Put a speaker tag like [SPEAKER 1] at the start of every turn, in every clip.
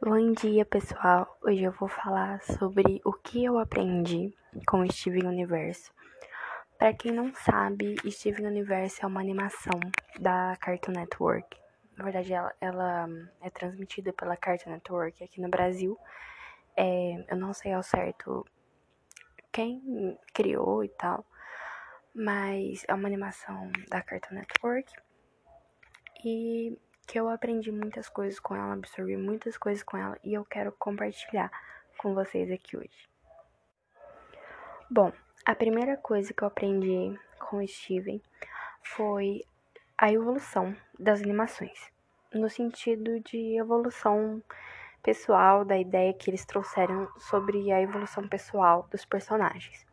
[SPEAKER 1] Bom dia, pessoal. Hoje eu vou falar sobre o que eu aprendi com Steven Universo. Para quem não sabe, Steven Universo é uma animação da Cartoon Network. Na verdade, ela, ela é transmitida pela Cartoon Network aqui no Brasil. É, eu não sei ao certo quem criou e tal, mas é uma animação da Cartoon Network. E que eu aprendi muitas coisas com ela, absorvi muitas coisas com ela e eu quero compartilhar com vocês aqui hoje. Bom, a primeira coisa que eu aprendi com o Steven foi a evolução das animações, no sentido de evolução pessoal, da ideia que eles trouxeram sobre a evolução pessoal dos personagens.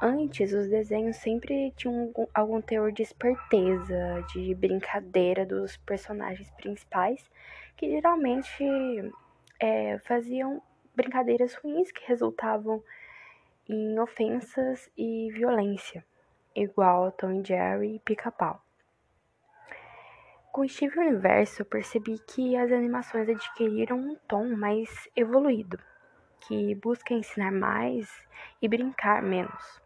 [SPEAKER 1] Antes, os desenhos sempre tinham algum teor de esperteza, de brincadeira dos personagens principais, que geralmente é, faziam brincadeiras ruins que resultavam em ofensas e violência, igual Tom e Jerry e Pica-Pau. Com Steve Universo, eu percebi que as animações adquiriram um tom mais evoluído, que busca ensinar mais e brincar menos.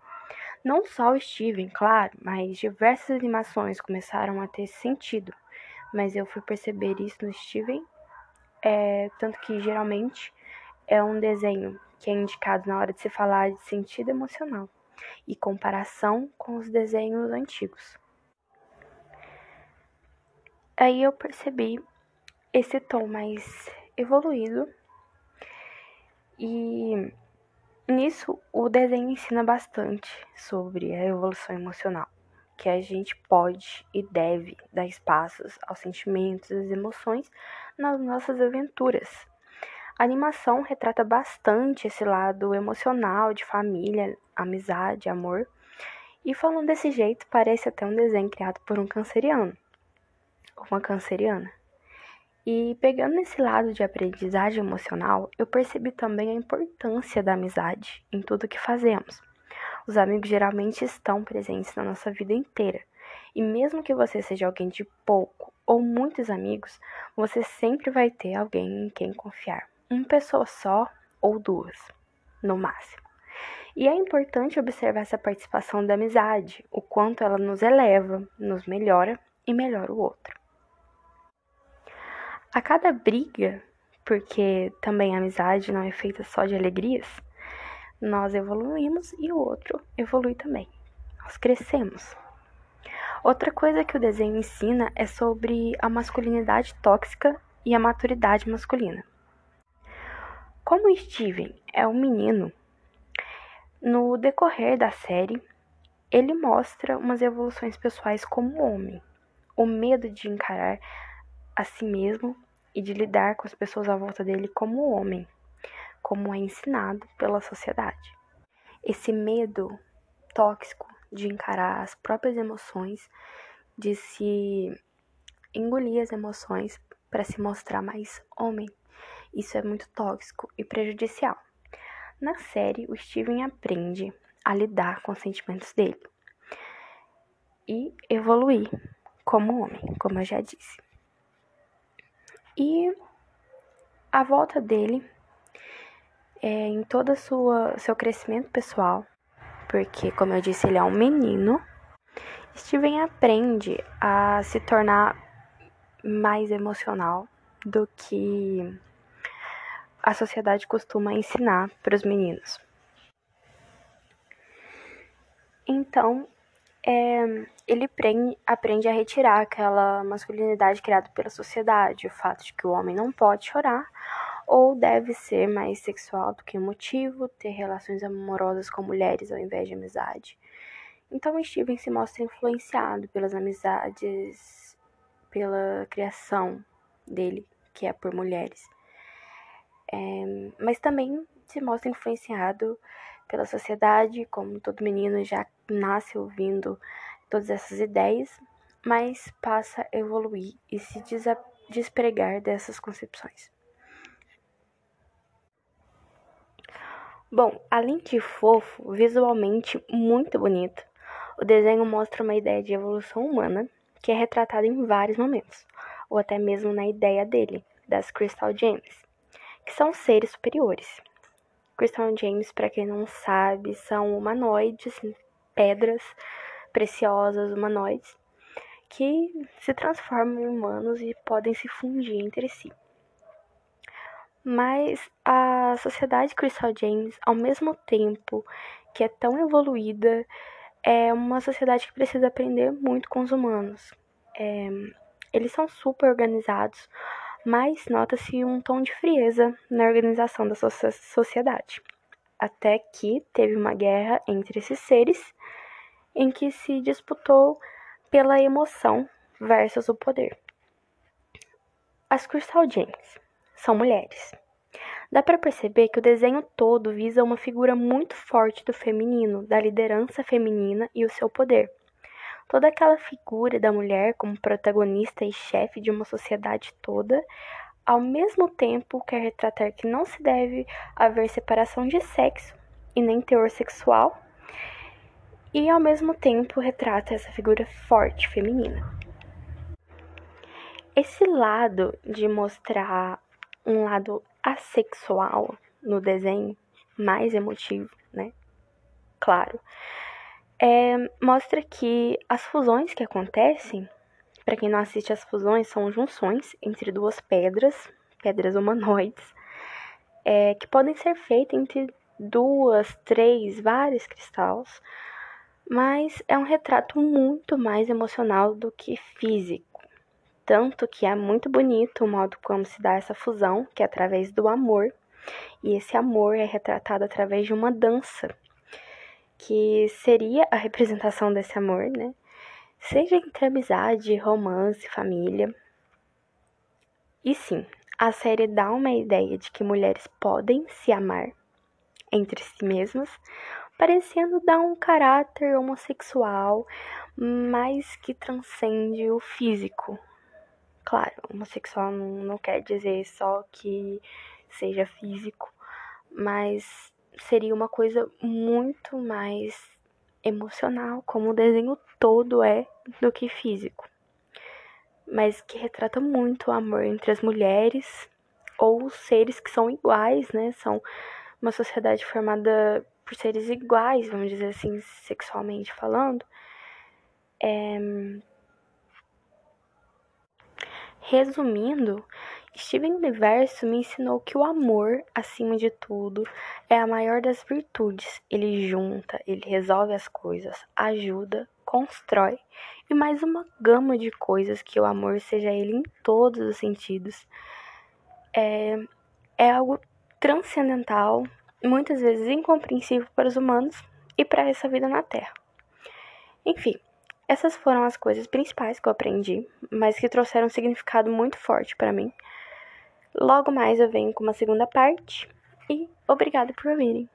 [SPEAKER 1] Não só o Steven, claro, mas diversas animações começaram a ter sentido. Mas eu fui perceber isso no Steven, é, tanto que geralmente é um desenho que é indicado na hora de se falar de sentido emocional e comparação com os desenhos antigos. Aí eu percebi esse tom mais evoluído e Nisso, o desenho ensina bastante sobre a evolução emocional, que a gente pode e deve dar espaços aos sentimentos, às emoções nas nossas aventuras. A animação retrata bastante esse lado emocional de família, amizade, amor. E falando desse jeito, parece até um desenho criado por um canceriano, uma canceriana. E pegando esse lado de aprendizagem emocional, eu percebi também a importância da amizade em tudo que fazemos. Os amigos geralmente estão presentes na nossa vida inteira. E mesmo que você seja alguém de pouco ou muitos amigos, você sempre vai ter alguém em quem confiar. Uma pessoa só ou duas, no máximo. E é importante observar essa participação da amizade, o quanto ela nos eleva, nos melhora e melhora o outro. A cada briga, porque também a amizade não é feita só de alegrias, nós evoluímos e o outro evolui também. Nós crescemos. Outra coisa que o desenho ensina é sobre a masculinidade tóxica e a maturidade masculina. Como Steven é um menino, no decorrer da série, ele mostra umas evoluções pessoais como homem, o medo de encarar a si mesmo e de lidar com as pessoas à volta dele como homem, como é ensinado pela sociedade. Esse medo tóxico de encarar as próprias emoções, de se engolir as emoções para se mostrar mais homem. Isso é muito tóxico e prejudicial. Na série, o Steven aprende a lidar com os sentimentos dele e evoluir como homem, como eu já disse. E a volta dele é, em todo sua seu crescimento pessoal, porque como eu disse, ele é um menino. Steven aprende a se tornar mais emocional do que a sociedade costuma ensinar para os meninos. Então, é, ele aprende a retirar aquela masculinidade criada pela sociedade, o fato de que o homem não pode chorar ou deve ser mais sexual do que emotivo, ter relações amorosas com mulheres ao invés de amizade. Então Steven se mostra influenciado pelas amizades, pela criação dele, que é por mulheres. É, mas também se mostra influenciado pela sociedade, como todo menino já nasce ouvindo todas essas ideias, mas passa a evoluir e se despregar dessas concepções. Bom, além de fofo, visualmente muito bonito, o desenho mostra uma ideia de evolução humana que é retratada em vários momentos, ou até mesmo na ideia dele, das Crystal Gems, que são seres superiores. Christian James, para quem não sabe, são humanoides, pedras preciosas humanoides, que se transformam em humanos e podem se fundir entre si. Mas a sociedade Crystal James, ao mesmo tempo que é tão evoluída, é uma sociedade que precisa aprender muito com os humanos. É, eles são super organizados, mas nota-se um tom de frieza na organização da sociedade. Até que teve uma guerra entre esses seres, em que se disputou pela emoção versus o poder. As Crystal Gems são mulheres. Dá para perceber que o desenho todo visa uma figura muito forte do feminino, da liderança feminina e o seu poder. Toda aquela figura da mulher como protagonista e chefe de uma sociedade toda, ao mesmo tempo quer retratar que não se deve haver separação de sexo e nem teor sexual, e ao mesmo tempo retrata essa figura forte feminina. Esse lado de mostrar um lado assexual no desenho, mais emotivo, né? Claro. É, mostra que as fusões que acontecem, para quem não assiste as fusões, são junções entre duas pedras, pedras humanoides, é, que podem ser feitas entre duas, três, vários cristais, mas é um retrato muito mais emocional do que físico. Tanto que é muito bonito o modo como se dá essa fusão, que é através do amor. E esse amor é retratado através de uma dança, que seria a representação desse amor, né? Seja entre amizade, romance, família. E sim, a série dá uma ideia de que mulheres podem se amar entre si mesmas, parecendo dar um caráter homossexual, mas que transcende o físico, Claro, homossexual não, quer dizer só que seja físico, mas seria uma coisa muito mais emocional, como o desenho todo é, do que físico. Mas que retrata muito o amor entre as mulheres ou os seres que são iguais, né? São uma sociedade formada por seres iguais, vamos dizer assim, sexualmente falando. É, Resumindo, Steven Universo me ensinou que o amor, acima de tudo, é a maior das virtudes. Ele junta, ele resolve as coisas, ajuda, constrói e mais uma gama de coisas que o amor seja ele em todos os sentidos. É, é algo transcendental, muitas vezes incompreensível para os humanos e para essa vida na Terra. Enfim, essas foram as coisas principais que eu aprendi, mas que trouxeram um significado muito forte para mim. Logo mais eu venho com uma segunda parte e obrigada por virem.